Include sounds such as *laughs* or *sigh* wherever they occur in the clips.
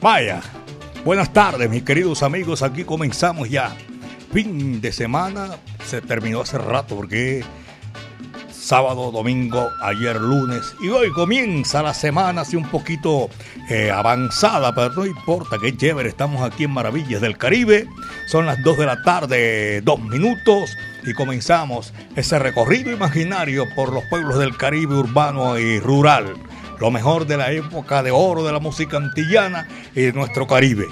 Vaya, buenas tardes mis queridos amigos, aquí comenzamos ya. Fin de semana. Se terminó hace rato porque sábado, domingo, ayer lunes. Y hoy comienza la semana así un poquito eh, avanzada, pero no importa, que chévere, estamos aquí en Maravillas del Caribe, son las 2 de la tarde, dos minutos y comenzamos ese recorrido imaginario por los pueblos del Caribe urbano y rural lo mejor de la época de oro de la música antillana y de nuestro Caribe.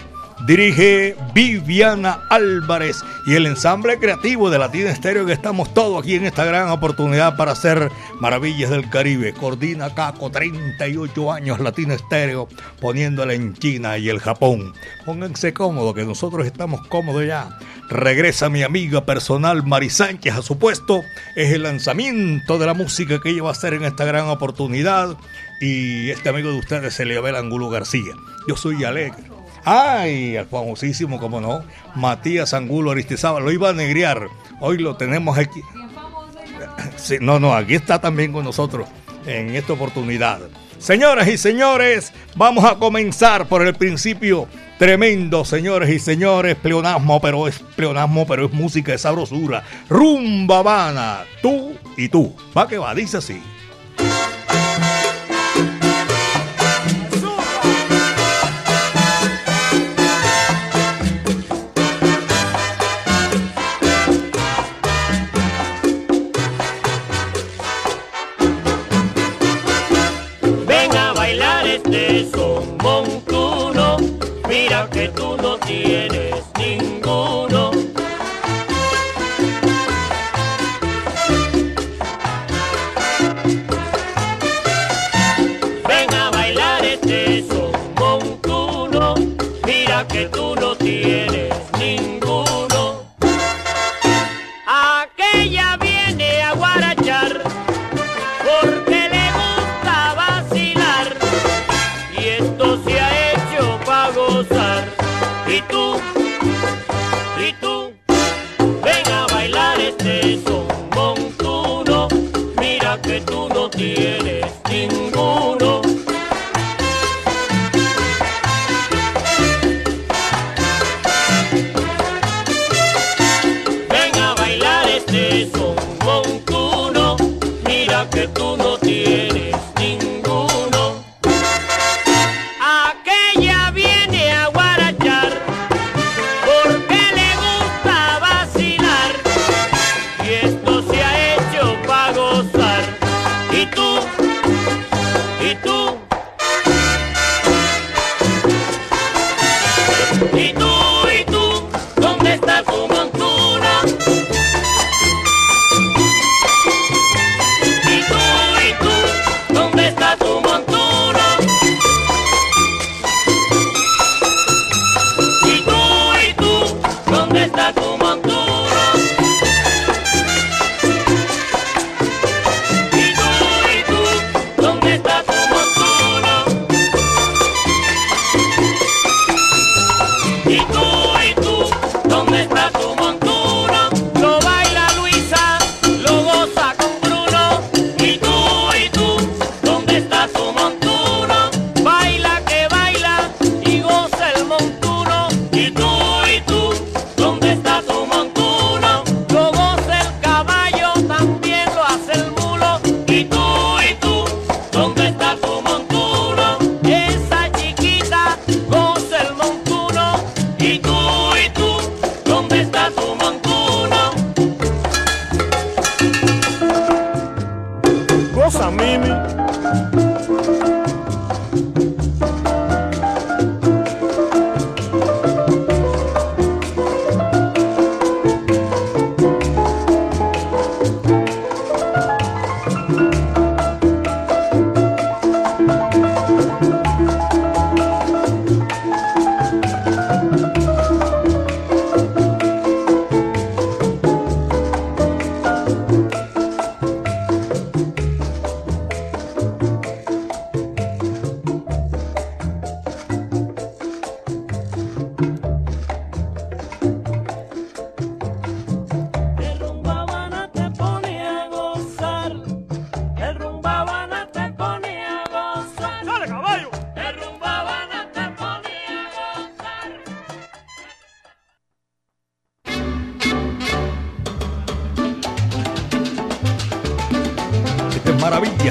Dirige Viviana Álvarez y el ensamble creativo de Latina Estéreo que estamos todos aquí en esta gran oportunidad para hacer maravillas del Caribe. Coordina Caco, 38 años Latina Estéreo, poniéndola en China y el Japón. Pónganse cómodos, que nosotros estamos cómodos ya. Regresa mi amiga personal Mari Sánchez a su puesto. Es el lanzamiento de la música que ella va a hacer en esta gran oportunidad. Y este amigo de ustedes se le ve Angulo García. Yo soy alegre Ay, al famosísimo, como no, Matías Angulo Aristizábal, lo iba a negrear. Hoy lo tenemos aquí. No, no, aquí está también con nosotros en esta oportunidad. Señoras y señores, vamos a comenzar por el principio tremendo, señores y señores, pleonasmo, pero es pleonasmo, pero es música de sabrosura. Rumba Habana, tú y tú. Va que va, dice así.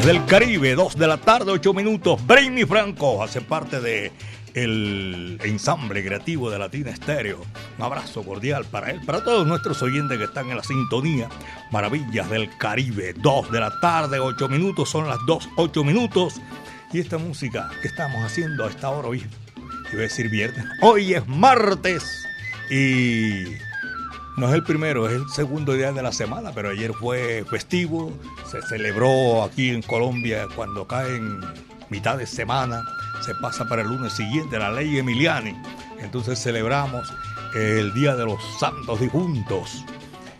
Del Caribe, 2 de la tarde, 8 minutos. Brainy Franco hace parte de el ensamble creativo de Latina Estéreo. Un abrazo cordial para él, para todos nuestros oyentes que están en la sintonía. Maravillas del Caribe, 2 de la tarde, 8 minutos, son las 2, 8 minutos. Y esta música que estamos haciendo a esta hora hoy, iba a decir viernes, hoy es martes y no es el primero, es el segundo día de la semana, pero ayer fue festivo, se celebró aquí en Colombia cuando cae en mitad de semana, se pasa para el lunes siguiente la ley Emiliani. Entonces celebramos el Día de los Santos Difuntos.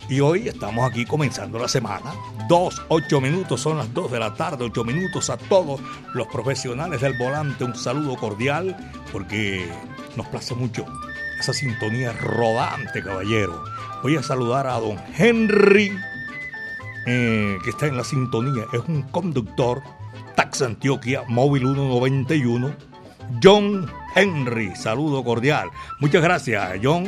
Y hoy estamos aquí comenzando la semana. Dos, ocho minutos, son las dos de la tarde, ocho minutos a todos los profesionales del volante. Un saludo cordial porque nos place mucho esa sintonía rodante, caballero. Voy a saludar a don Henry, eh, que está en la sintonía. Es un conductor, Tax Antioquia, móvil 191. John Henry, saludo cordial. Muchas gracias, John,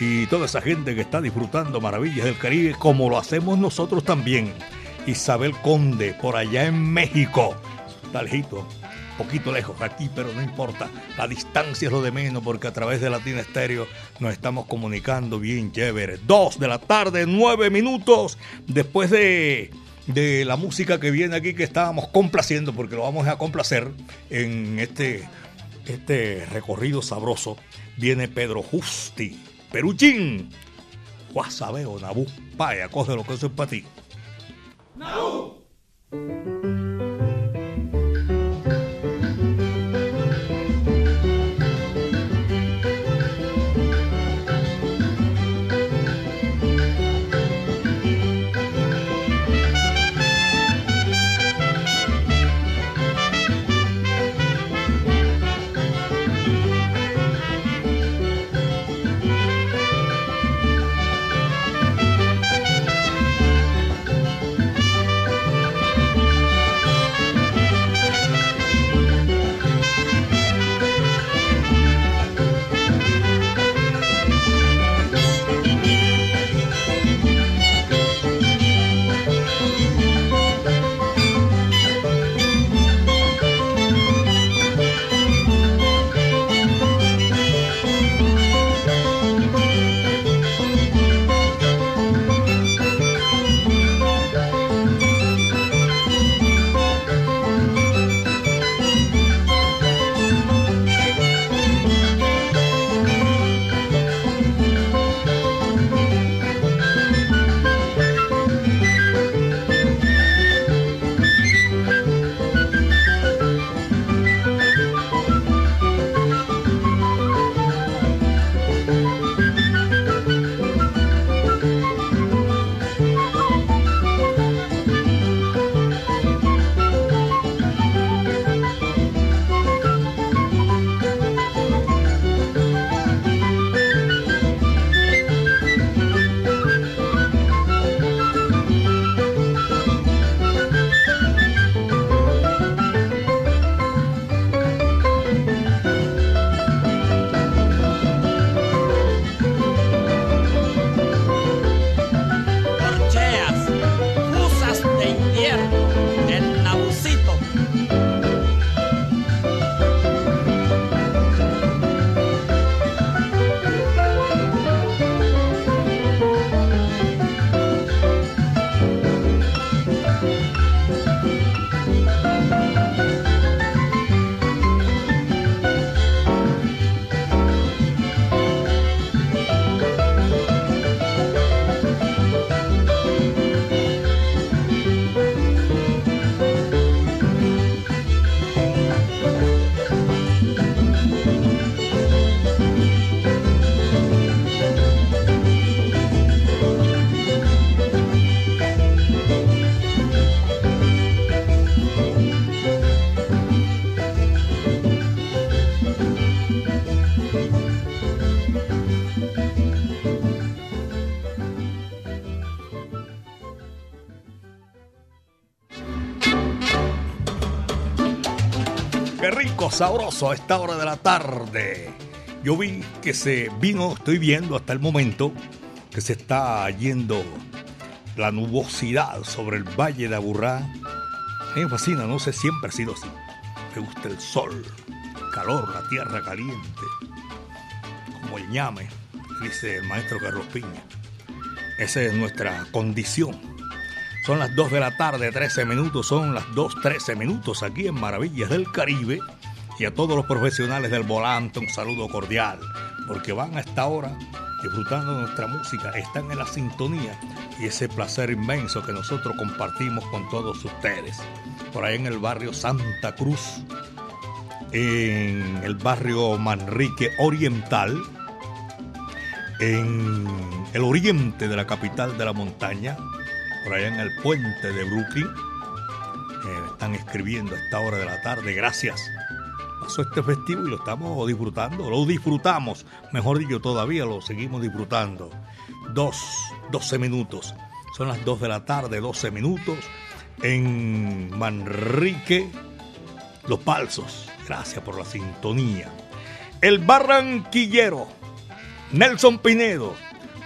y toda esa gente que está disfrutando maravillas del Caribe, como lo hacemos nosotros también. Isabel Conde, por allá en México. Está lejito poquito lejos aquí, pero no importa. La distancia es lo de menos porque a través de Latina Estéreo nos estamos comunicando bien chévere. Dos de la tarde, nueve minutos después de, de la música que viene aquí que estábamos complaciendo porque lo vamos a complacer en este, este recorrido sabroso. Viene Pedro Justi, Peruchín, Guasabeo, Nabú, Paya, coge lo que eso es para ti. Sabroso a esta hora de la tarde. Yo vi que se vino, estoy viendo hasta el momento que se está yendo la nubosidad sobre el Valle de Aburrá me fascina, no sé, siempre ha sido así. Me gusta el sol, el calor, la tierra caliente, como el ñame, dice el maestro Carlos Piña. Esa es nuestra condición. Son las 2 de la tarde, 13 minutos, son las 2.13 minutos aquí en Maravillas del Caribe. Y a todos los profesionales del volante un saludo cordial, porque van a esta hora disfrutando de nuestra música, están en la sintonía y ese placer inmenso que nosotros compartimos con todos ustedes. Por ahí en el barrio Santa Cruz, en el barrio Manrique Oriental, en el oriente de la capital de la montaña, por allá en el puente de Brooklyn. Eh, están escribiendo a esta hora de la tarde. Gracias. Este festivo y lo estamos disfrutando. Lo disfrutamos. Mejor dicho, todavía lo seguimos disfrutando. Dos, 12 minutos. Son las 2 de la tarde, 12 minutos. En Manrique, Los Palsos. Gracias por la sintonía. El Barranquillero. Nelson Pinedo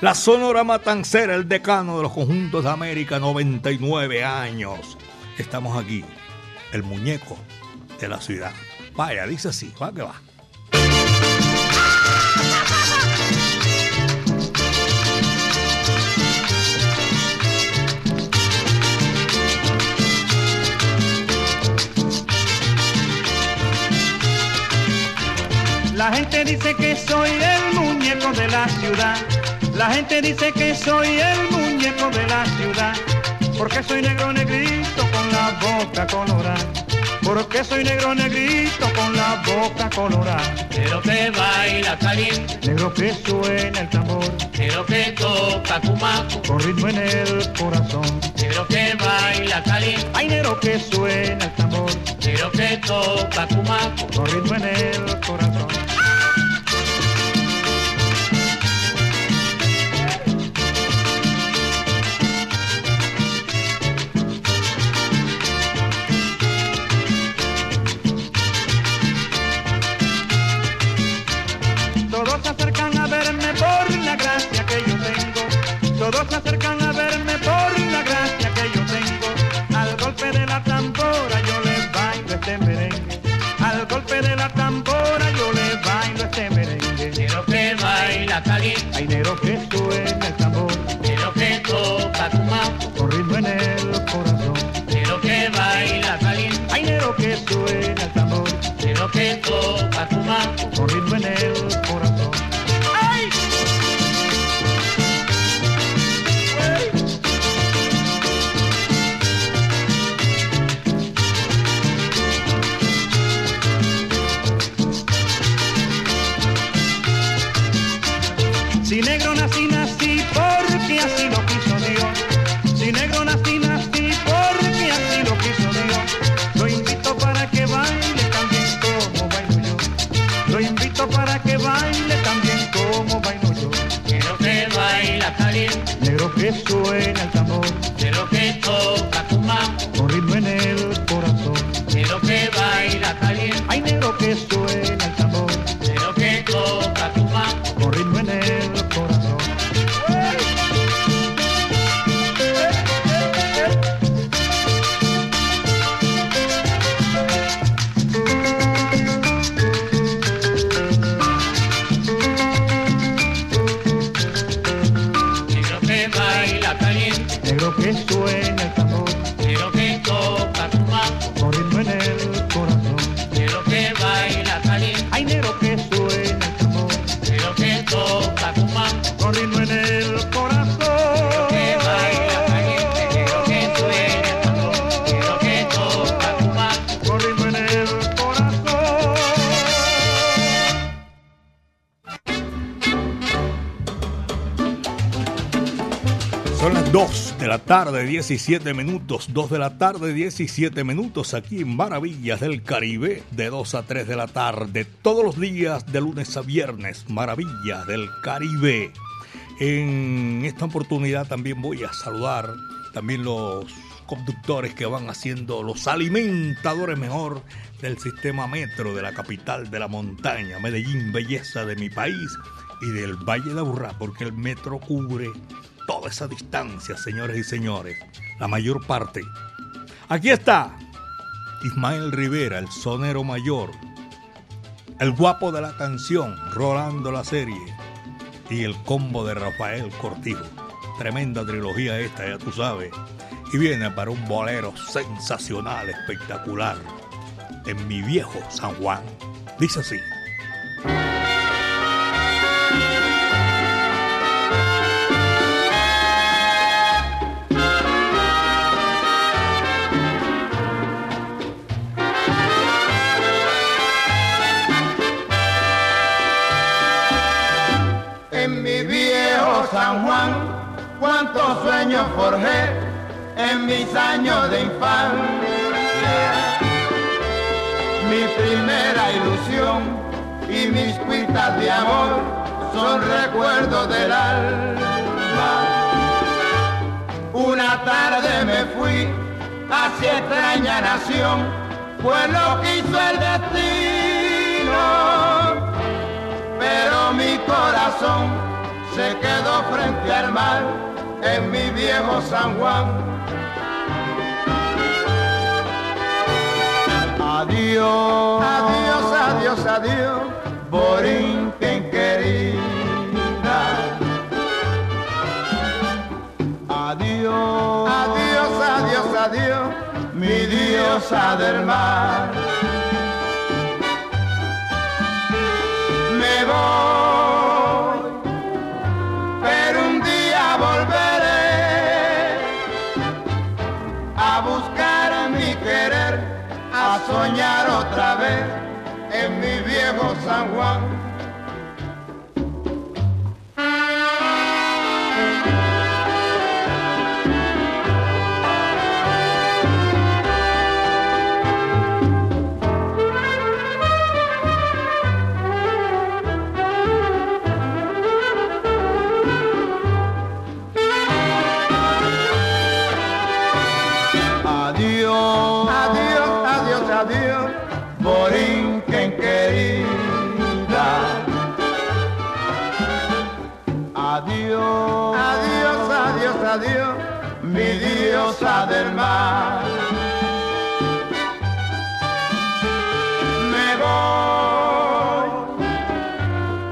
la Sonora Matancera, el decano de los conjuntos de América, 99 años. Estamos aquí, el muñeco de la ciudad. Vaya, dice así, va que va. La gente dice que soy el muñeco de la ciudad la gente dice que soy el muñeco de la ciudad, porque soy negro negrito con la boca colorada. Porque soy negro negrito con la boca colorada. Negro que baila caliente. Negro que suena el tambor. Negro que toca cumaco. Con ritmo en el corazón. Negro que baila caliente. Ay, negro que suena el tambor. Negro que toca cumaco. Con ritmo en el corazón. Baila caliente. Que suena tarde, 17 minutos. 2 de la tarde, 17 minutos aquí en Maravillas del Caribe, de 2 a 3 de la tarde, todos los días de lunes a viernes. Maravillas del Caribe. En esta oportunidad también voy a saludar también los conductores que van haciendo los alimentadores mejor del sistema metro de la capital de la montaña, Medellín, belleza de mi país y del Valle de Aburrá, porque el metro cubre toda esa distancia, señores y señores, la mayor parte. Aquí está Ismael Rivera, el sonero mayor, el guapo de la canción, Rolando la serie, y el combo de Rafael Cortijo. Tremenda trilogía esta, ya tú sabes. Y viene para un bolero sensacional, espectacular, en mi viejo San Juan. Dice así. San Juan, cuántos sueños forjé en mis años de infancia. Mi primera ilusión y mis cuitas de amor son recuerdos del alma. Una tarde me fui hacia extraña nación, fue lo que hizo el destino pero mi corazón se quedó frente al mar en mi viejo San Juan. Adiós, adiós, adiós, adiós, Borinquen querida. Adiós, adiós, adiós, adiós, mi diosa del mar. me voy, otra vez en mi viejo San Juan. Del mar. Me voy,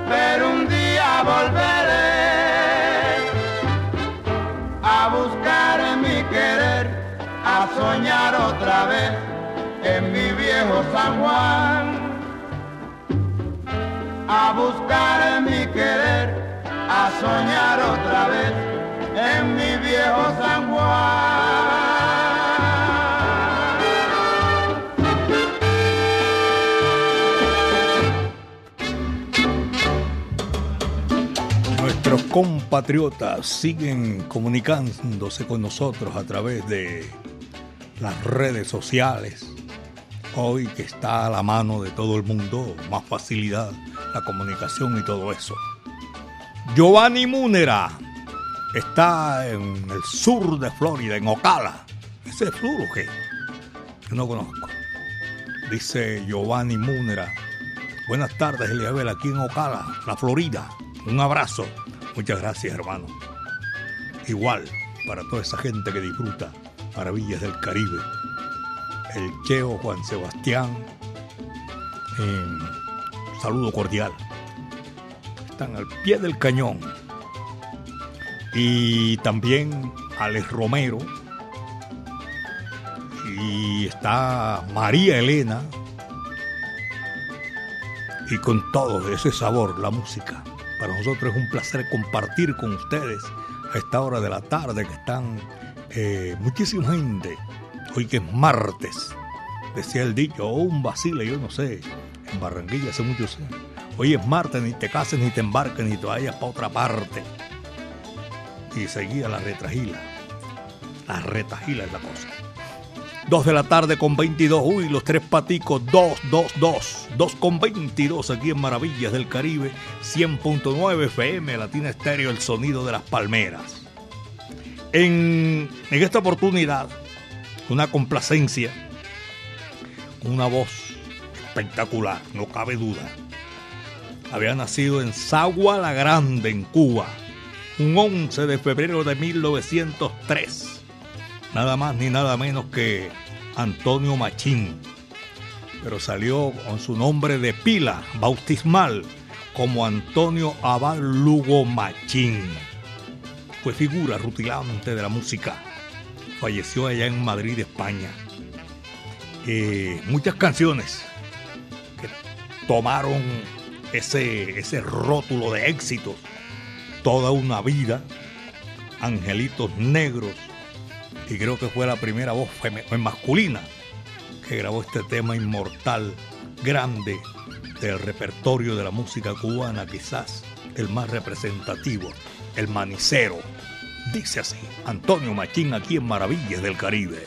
pero un día volveré a buscar mi querer, a soñar otra vez en mi viejo San Juan. A buscar mi querer, a soñar otra vez en mi viejo San Juan. Nuestros compatriotas siguen comunicándose con nosotros a través de las redes sociales. Hoy que está a la mano de todo el mundo, más facilidad, la comunicación y todo eso. Giovanni Múnera está en el sur de Florida, en Ocala. ¿Ese es sur o qué? Yo no conozco. Dice Giovanni Múnera. Buenas tardes, Eliabel, aquí en Ocala, la Florida. Un abrazo. Muchas gracias, hermano. Igual para toda esa gente que disfruta maravillas del Caribe. El Cheo Juan Sebastián. eh, saludo cordial. Están al pie del cañón. Y también Alex Romero. Y está María Elena. Y con todo ese sabor, la música. Para nosotros es un placer compartir con ustedes a esta hora de la tarde que están eh, muchísima gente. Hoy que es martes, decía el dicho, o un vacile, yo no sé, en Barranquilla hace muchos años. Hoy es martes, ni te cases, ni te embarques, ni te vayas para otra parte. Y seguía la retragila. La retragila es la cosa. 2 de la tarde con 22. Uy, los tres paticos. 2, 2, 2. 2 con 22 aquí en Maravillas del Caribe. 100.9 FM, Latina Estéreo, el sonido de las palmeras. En, en esta oportunidad, una complacencia, una voz espectacular, no cabe duda. Había nacido en Sagua la Grande, en Cuba, un 11 de febrero de 1903 nada más ni nada menos que Antonio Machín. pero salió con su nombre de pila bautismal como Antonio Abad Lugo Machín. Fue figura rutilante de la música. Falleció allá en Madrid, España. Eh, muchas canciones que tomaron ese, ese rótulo de éxitos. Toda una vida, Angelitos Negros, y creo que fue la primera voz masculina que grabó este tema inmortal, grande, del repertorio de la música cubana, quizás el más representativo, el manicero. Dice así, Antonio Machín aquí en Maravillas del Caribe.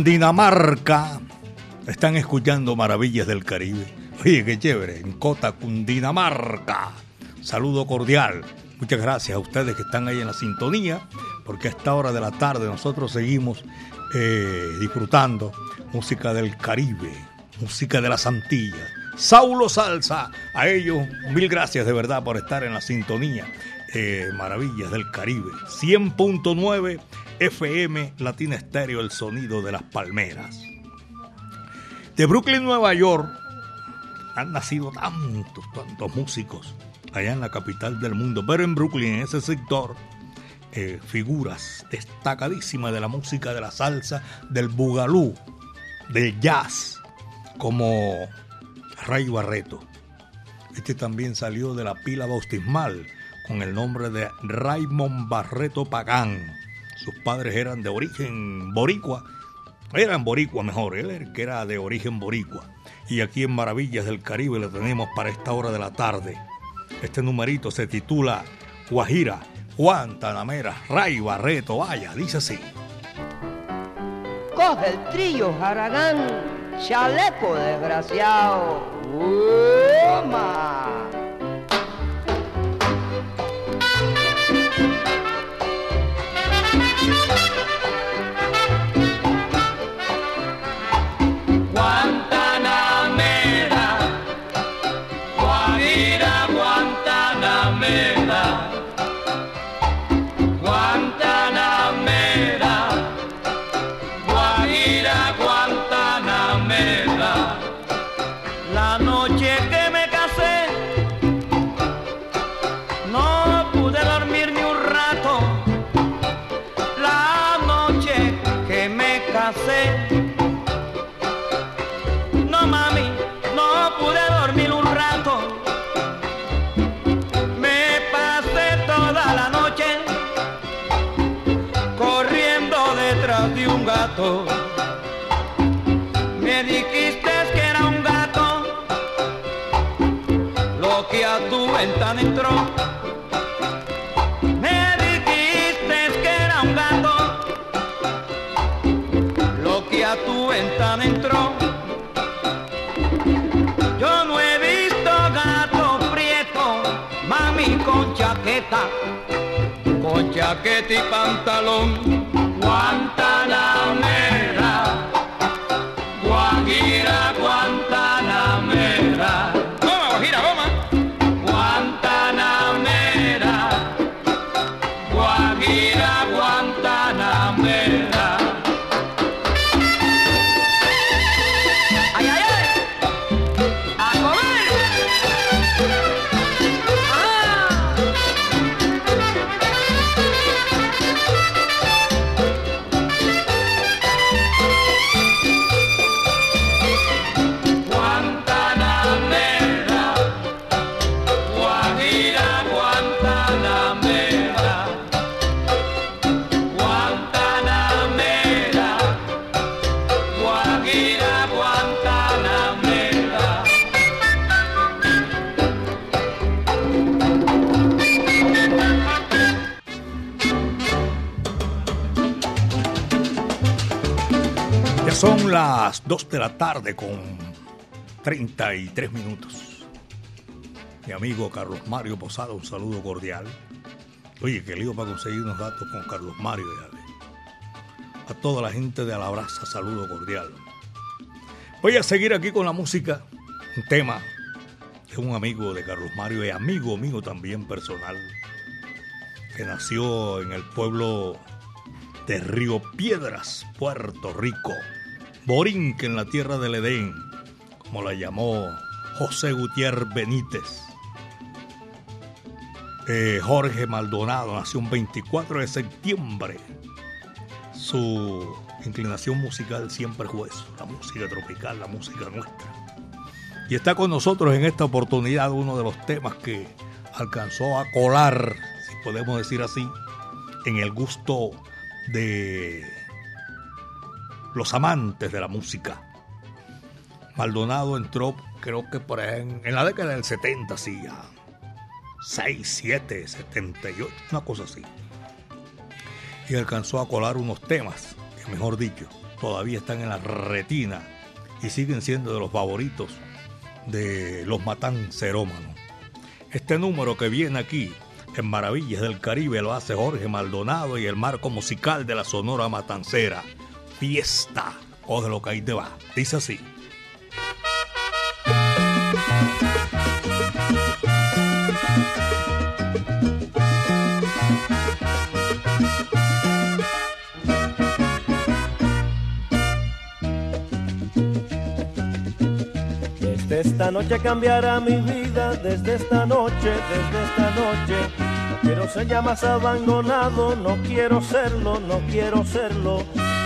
Cundinamarca. Están escuchando Maravillas del Caribe. Oye, qué chévere. En Cota, Cundinamarca. Saludo cordial. Muchas gracias a ustedes que están ahí en la sintonía, porque a esta hora de la tarde nosotros seguimos eh, disfrutando música del Caribe, música de las Antillas. Saulo Salsa, a ellos mil gracias de verdad por estar en la sintonía. Eh, Maravillas del Caribe, 100.9 FM Latina Estéreo, el sonido de las palmeras. De Brooklyn, Nueva York, han nacido tantos, tantos músicos allá en la capital del mundo, pero en Brooklyn, en ese sector, eh, figuras destacadísimas de la música de la salsa, del bugalú, del jazz, como Ray Barreto. Este también salió de la pila bautismal con el nombre de Raymond Barreto Pagán. Sus padres eran de origen boricua, eran boricua mejor, él era que era de origen boricua. Y aquí en Maravillas del Caribe lo tenemos para esta hora de la tarde. Este numerito se titula Guajira, Guantanamera, Ray Barreto, vaya, dice así. Coge el trillo, Haragán, chaleco desgraciado. ¡Toma! Con chaqueta, con chaqueta y pantalón. 2 de la tarde con 33 minutos. Mi amigo Carlos Mario Posada, un saludo cordial. Oye, que lío para conseguir unos datos con Carlos Mario. ya ve. A toda la gente de Alabraza, saludo cordial. Voy a seguir aquí con la música. Un tema de un amigo de Carlos Mario y amigo mío también personal, que nació en el pueblo de Río Piedras, Puerto Rico. Borinque en la tierra del Edén, como la llamó José Gutiérrez Benítez. Eh, Jorge Maldonado nació un 24 de septiembre. Su inclinación musical siempre fue eso, la música tropical, la música nuestra. Y está con nosotros en esta oportunidad uno de los temas que alcanzó a colar, si podemos decir así, en el gusto de los amantes de la música. Maldonado entró, creo que por ahí en, la década del 70, sí, a 6, 7, 78, una cosa así. Y alcanzó a colar unos temas, que mejor dicho, todavía están en la retina y siguen siendo de los favoritos de los matancerómanos. Este número que viene aquí en Maravillas del Caribe lo hace Jorge Maldonado y el marco musical de la Sonora Matancera. Fiesta. Coge lo que ahí te va. Dice así. Es esta noche cambiará mi vida, desde esta noche, desde esta noche. No quiero ser ya más abandonado, no quiero serlo, no quiero serlo.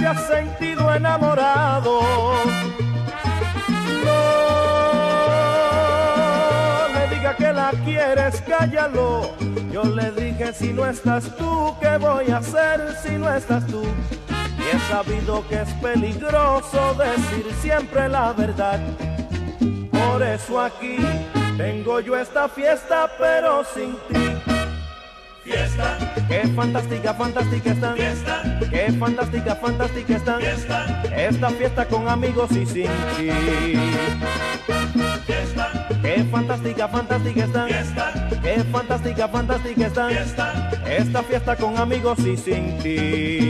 Te has sentido enamorado, no le diga que la quieres, cállalo. Yo le dije, si no estás tú, ¿qué voy a hacer si no estás tú? Y he sabido que es peligroso decir siempre la verdad. Por eso aquí tengo yo esta fiesta, pero sin ti. Fiesta. Qué fantástica, fantástica están. Fiesta. Qué fantástica, fantástica están. Fiesta. Esta fiesta con amigos y sin ti. Fiesta. Qué fantástica, fantástica están. Fiesta. Qué fantástica, fantástica están. Fiesta. Esta fiesta con amigos y sin ti.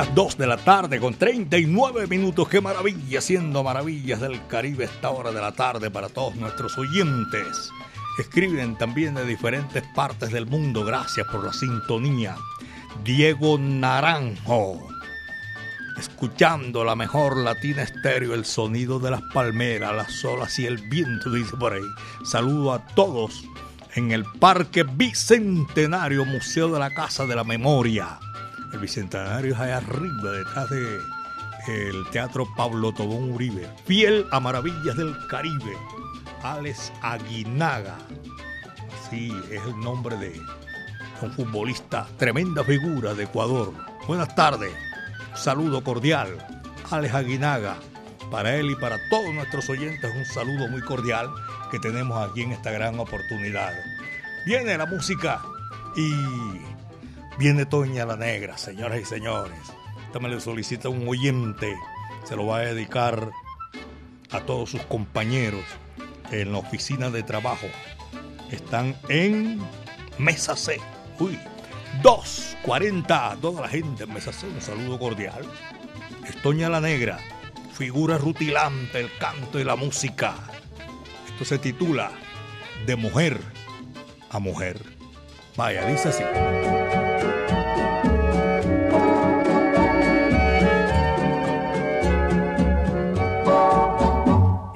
Las 2 de la tarde con 39 minutos. Qué maravilla, siendo maravillas del Caribe esta hora de la tarde para todos nuestros oyentes. Escriben también de diferentes partes del mundo. Gracias por la sintonía. Diego Naranjo. Escuchando la mejor latina estéreo, el sonido de las palmeras, las olas y el viento, dice por ahí. Saludo a todos en el Parque Bicentenario, Museo de la Casa de la Memoria. El Bicentenario es allá arriba, detrás de Teatro Pablo Tobón Uribe. Fiel a Maravillas del Caribe. Alex Aguinaga. Así es el nombre de un futbolista, tremenda figura de Ecuador. Buenas tardes. Saludo cordial. Alex Aguinaga. Para él y para todos nuestros oyentes, un saludo muy cordial que tenemos aquí en esta gran oportunidad. Viene la música y viene Toña la Negra, señoras y señores. Esta me le solicita un oyente. Se lo va a dedicar a todos sus compañeros en la oficina de trabajo. Están en Mesa C. Uy, 240. Toda la gente en Mesa C. Un saludo cordial. Estoña la Negra. Figura rutilante, el canto y la música. Esto se titula De mujer a mujer. Vaya, dice así.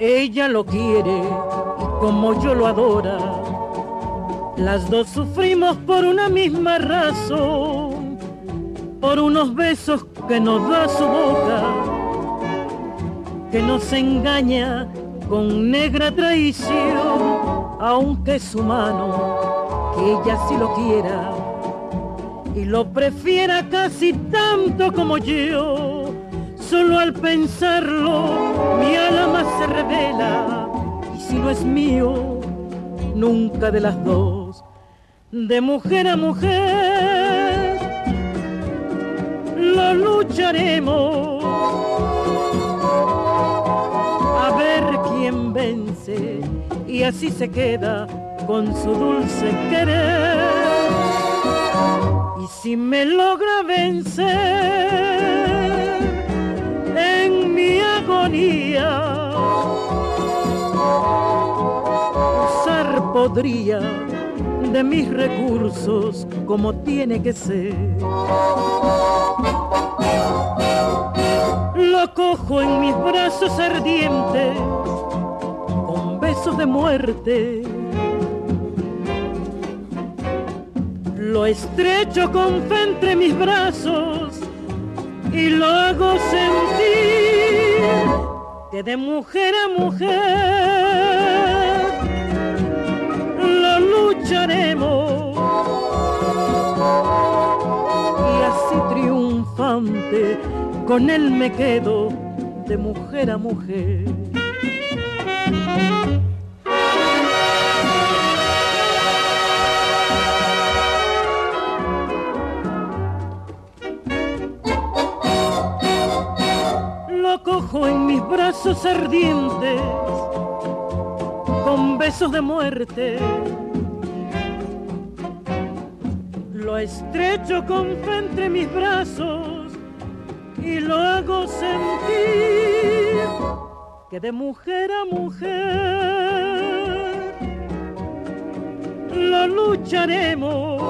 Ella lo quiere como yo lo adora. Las dos sufrimos por una misma razón, por unos besos que nos da su boca, que nos engaña con negra traición, aunque es humano, que ella sí lo quiera y lo prefiera casi tanto como yo. Solo al pensarlo mi alma se revela y si no es mío, nunca de las dos, de mujer a mujer, lo lucharemos a ver quién vence y así se queda con su dulce querer. Y si me logra vencer agonía, usar podría de mis recursos como tiene que ser. Lo cojo en mis brazos ardientes con besos de muerte. Lo estrecho con fe entre mis brazos y lo hago sentir que de mujer a mujer lo lucharemos y así triunfante con él me quedo de mujer a mujer. Cojo en mis brazos ardientes con besos de muerte. Lo estrecho con fe entre mis brazos y lo hago sentir que de mujer a mujer lo lucharemos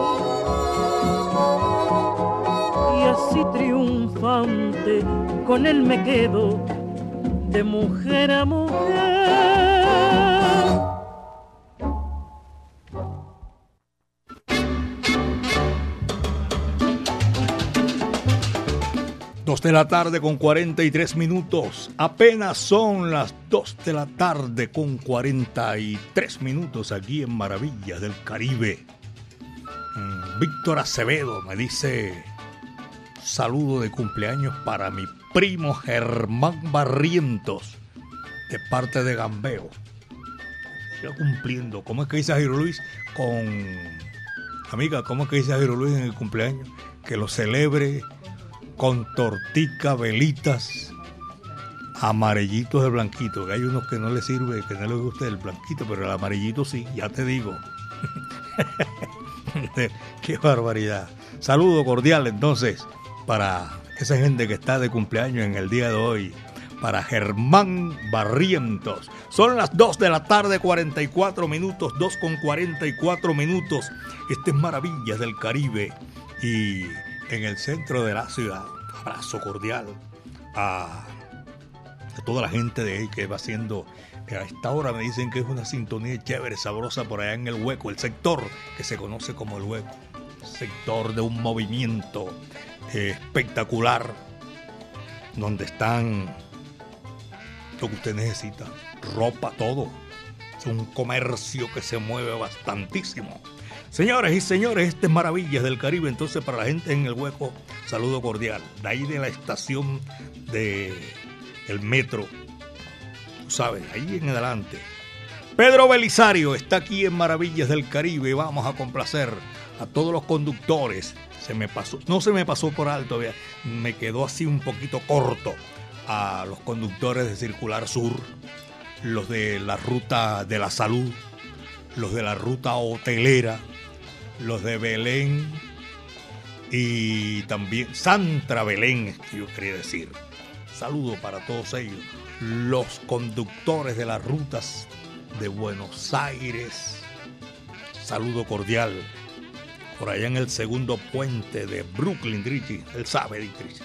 y así triunfante con él me quedo de mujer a mujer. Dos de la tarde con 43 minutos. Apenas son las 2 de la tarde con 43 minutos aquí en Maravillas del Caribe. Mm, Víctor Acevedo me dice saludo de cumpleaños para mi primo Germán Barrientos de parte de Gambeo. Siga cumpliendo. ¿Cómo es que dice Jairo Luis? Con. Amiga, ¿cómo es que dice Jairo Luis en el cumpleaños? Que lo celebre con tortica, velitas, amarillitos de blanquito. Que hay unos que no les sirve, que no les gusta el blanquito, pero el amarillito sí, ya te digo. *laughs* Qué barbaridad. Saludo cordial entonces para esa gente que está de cumpleaños en el día de hoy. Para Germán Barrientos. Son las 2 de la tarde, 44 minutos, 2 con 44 minutos. Este es Maravillas del Caribe. Y en el centro de la ciudad. Abrazo cordial a, a toda la gente de ahí que va haciendo. A esta hora me dicen que es una sintonía chévere, sabrosa por allá en el hueco, el sector que se conoce como el hueco. Sector de un movimiento espectacular donde están lo que usted necesita, ropa, todo. Es un comercio que se mueve bastantísimo. Señores y señores, este es Maravillas del Caribe. Entonces, para la gente en el hueco, saludo cordial. De ahí de la estación de el metro, tú sabes, ahí en adelante. Pedro Belisario está aquí en Maravillas del Caribe. Vamos a complacer a todos los conductores. Se me pasó, no se me pasó por alto, me quedó así un poquito corto a los conductores de Circular Sur, los de la ruta de la salud, los de la ruta hotelera, los de Belén y también Santra Belén, yo quería decir. Saludo para todos ellos, los conductores de las rutas de Buenos Aires. Saludo cordial por allá en el segundo puente de Brooklyn, Richie. Él sabe, Richie.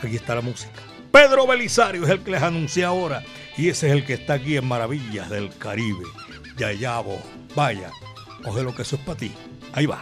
Aquí está la música. Pedro Belisario es el que les anuncia ahora y ese es el que está aquí en Maravillas del Caribe. Yayabo, vaya, coge lo que eso es para ti. Ahí va.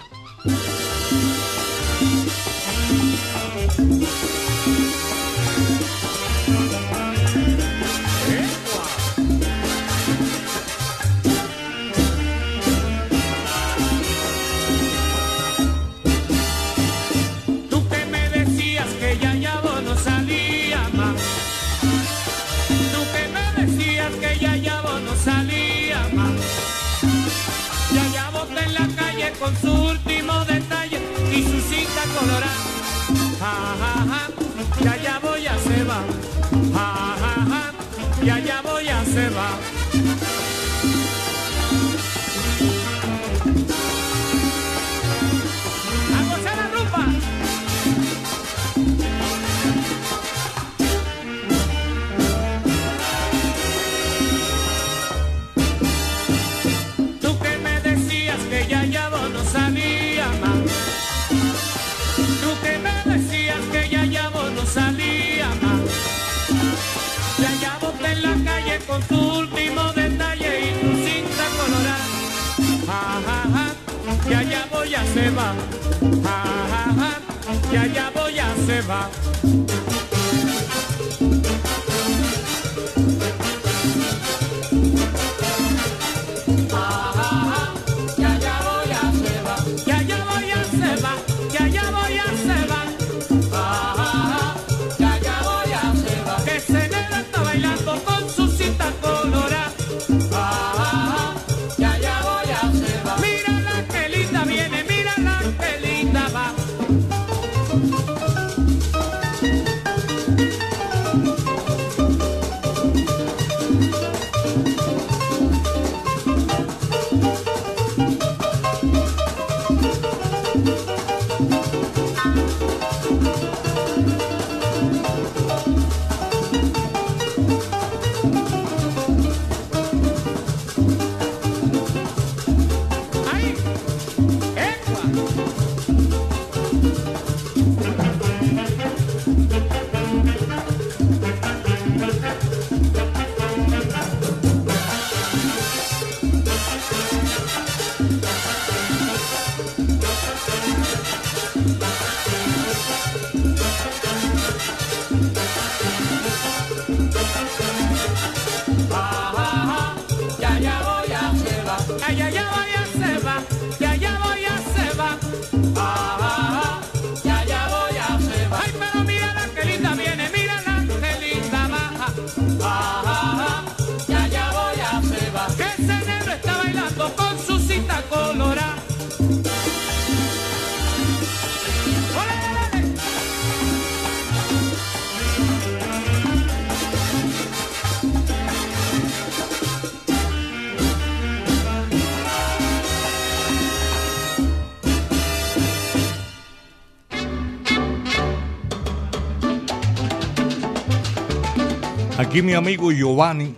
Aquí mi amigo Giovanni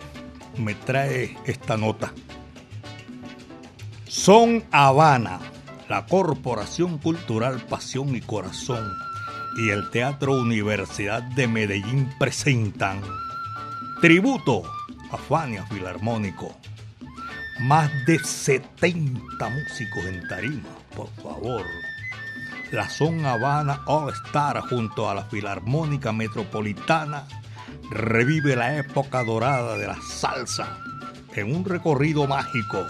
me trae esta nota. Son Habana, la Corporación Cultural Pasión y Corazón y el Teatro Universidad de Medellín presentan Tributo a Fania Filarmónico. Más de 70 músicos en tarima, por favor. La Son Habana All Star junto a la Filarmónica Metropolitana revive la época dorada de la salsa en un recorrido mágico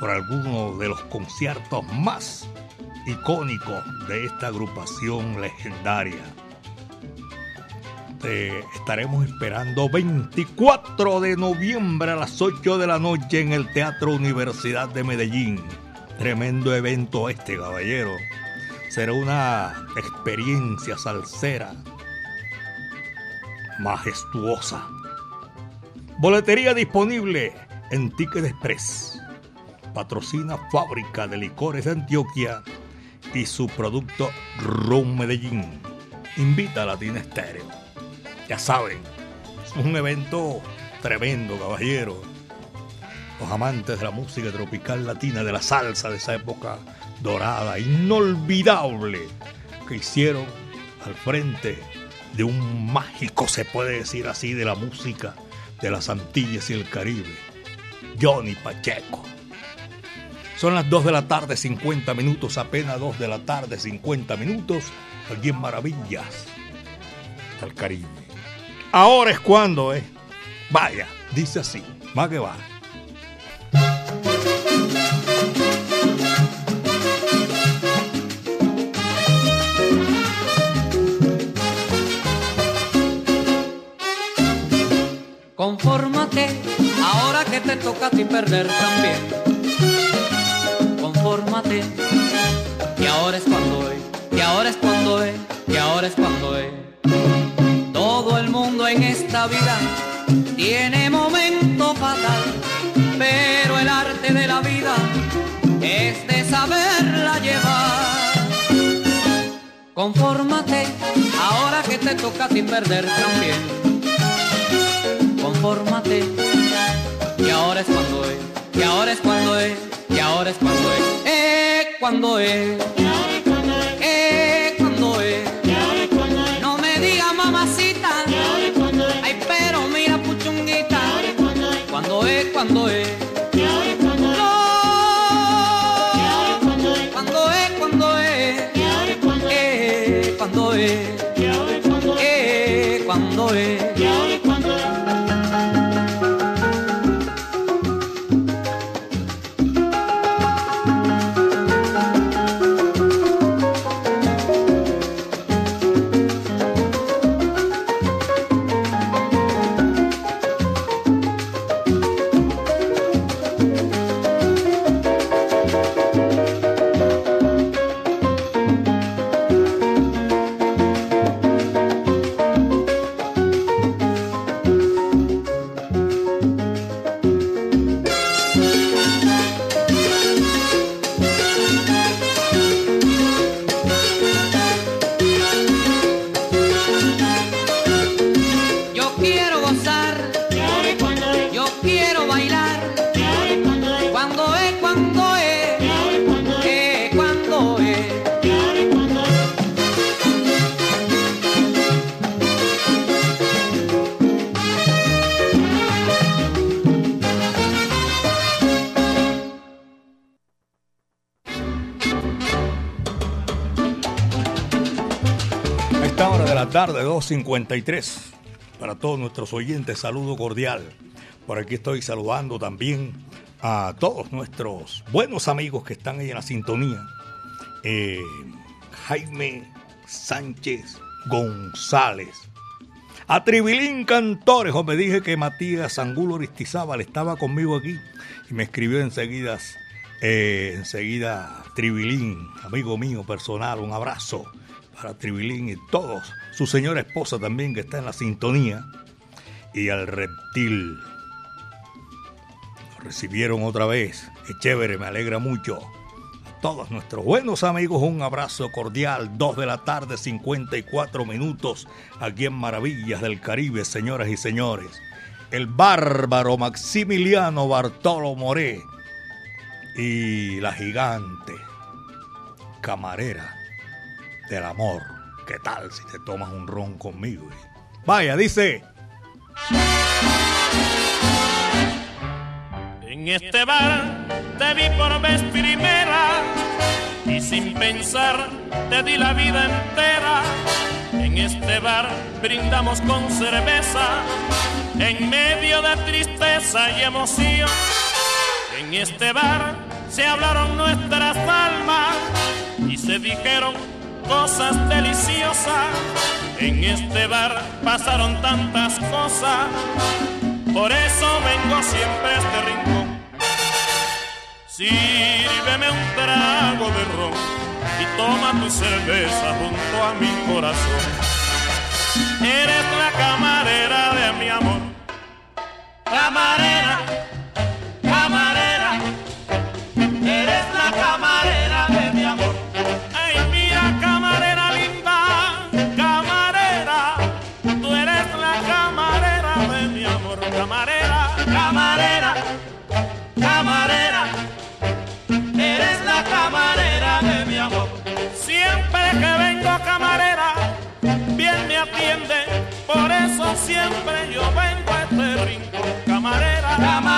por algunos de los conciertos más icónicos de esta agrupación legendaria. te estaremos esperando 24 de noviembre a las 8 de la noche en el Teatro Universidad de Medellín. Tremendo evento este, caballero. Será una experiencia salsera majestuosa. Boletería disponible en Ticket Express. Patrocina Fábrica de Licores de Antioquia y su producto Rum Medellín. Invita a Latina Estéreo. Ya saben, es un evento tremendo, caballero. Los amantes de la música tropical latina, de la salsa de esa época dorada, inolvidable, que hicieron al frente de un mágico, se puede decir así, de la música de las Antillas y el Caribe, Johnny Pacheco. Son las 2 de la tarde, 50 minutos, apenas 2 de la tarde, 50 minutos, aquí en Maravillas del Caribe. Ahora es cuando, ¿eh? Vaya, dice así, va que va. Te toca a ti perder también. Confórmate, y ahora es cuando es, y ahora es cuando es, y ahora es cuando es. Todo el mundo en esta vida tiene momento fatal, pero el arte de la vida es de saberla llevar. Confórmate, ahora que te toca a ti perder también confórmate. Ahora es cuando es, y ahora es cuando es, y ahora es cuando es, eh, cuando es. Eh, cuando es. No me digas mamacita. Ay, pero mira puchunguita. Cuando es, cuando es. Cuando es, cuando es. Eh, cuando es. 2.53. Para todos nuestros oyentes, saludo cordial. Por aquí estoy saludando también a todos nuestros buenos amigos que están ahí en la sintonía. Eh, Jaime Sánchez González. A Tribilín Cantores, me dije que Matías Angulo Aristizábal estaba conmigo aquí y me escribió enseguida, eh, enseguida Tribilín, amigo mío personal, un abrazo para Tribilín y todos, su señora esposa también que está en la sintonía, y al reptil. Lo recibieron otra vez, qué chévere, me alegra mucho. A todos nuestros buenos amigos, un abrazo cordial, 2 de la tarde, 54 minutos, aquí en Maravillas del Caribe, señoras y señores. El bárbaro Maximiliano Bartolo Moré y la gigante camarera del amor. ¿Qué tal si te tomas un ron conmigo? Vaya, dice. En este bar te vi por vez primera y sin pensar te di la vida entera. En este bar brindamos con cerveza en medio de tristeza y emoción. En este bar se hablaron nuestras almas y se dijeron cosas deliciosas. En este bar pasaron tantas cosas. Por eso vengo siempre a este rincón. Sírveme un trago de ron y toma tu cerveza junto a mi corazón. Eres la camarera de mi amor. Camarera, Camarera,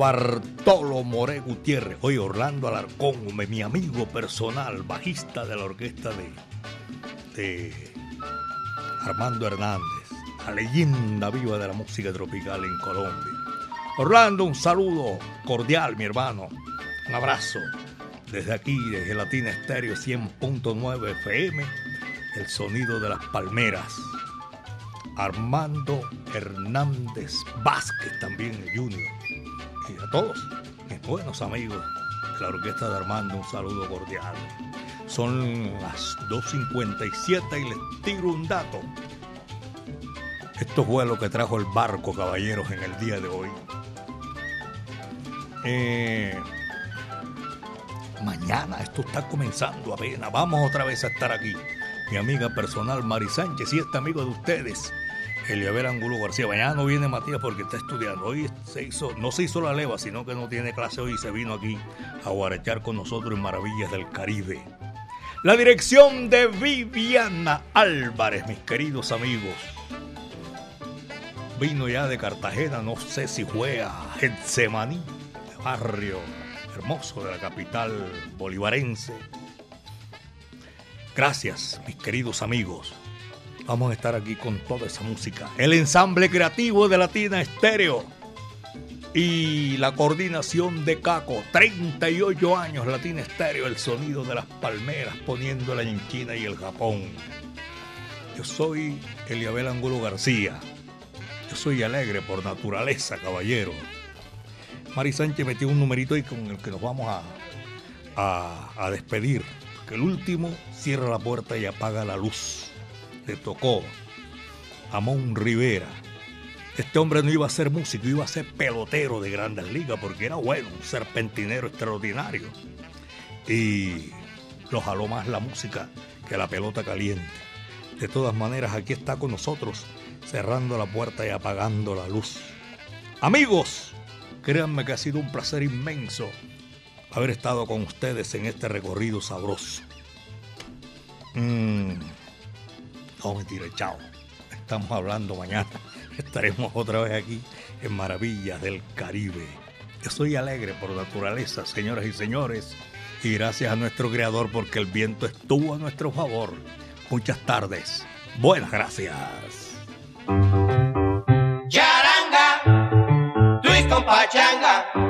Bartolo More Gutiérrez. Hoy Orlando Alarcón, mi amigo personal, bajista de la orquesta de, Armando Hernández, la leyenda viva de la música tropical en Colombia. Orlando, un saludo cordial, mi hermano. Un abrazo desde aquí, desde Latina Estéreo 100.9 FM, el sonido de las palmeras. Armando Hernández Vázquez, también el Junior. A todos mis buenos amigos de la orquesta de Armando, un saludo cordial. Son las 2.57 y les tiro un dato. Esto fue lo que trajo el barco, caballeros, en el día de hoy. Eh, mañana esto está comenzando apenas. Vamos otra vez a estar aquí. Mi amiga personal Mari Sánchez y este amigo de ustedes, Eliabel Angulo García. Mañana no viene Matías porque está estudiando. Hoy se hizo, no se hizo la leva, sino que no tiene clase hoy y se vino aquí a guarechar con nosotros en Maravillas del Caribe. La dirección de Viviana Álvarez, mis queridos amigos. Vino ya de Cartagena, no sé si fue a Getsemaní, barrio hermoso de la capital bolivarense. Gracias, mis queridos amigos. Vamos a estar aquí con toda esa música. El ensamble creativo de Latina Estéreo y la coordinación de Caco. 38 años Latina Estéreo, el sonido de las palmeras poniéndola en China y el Japón. Yo soy Eliabel Angulo García. Yo soy alegre por naturaleza, caballero. Mari Sánchez metió un numerito ahí con el que nos vamos a, a, a despedir. Que el último cierra la puerta y apaga la luz. Tocó a Mon Rivera. Este hombre no iba a ser músico, iba a ser pelotero de grandes ligas porque era bueno, un serpentinero extraordinario. Y lo jaló más la música que la pelota caliente. De todas maneras, aquí está con nosotros, cerrando la puerta y apagando la luz. Amigos, créanme que ha sido un placer inmenso haber estado con ustedes en este recorrido sabroso. Mm. No, mentira, chao. Estamos hablando mañana. *laughs* Estaremos otra vez aquí en Maravillas del Caribe. Yo soy alegre por naturaleza, señoras y señores, y gracias a nuestro creador porque el viento estuvo a nuestro favor. Muchas tardes. Buenas gracias. Charanga, con pachanga.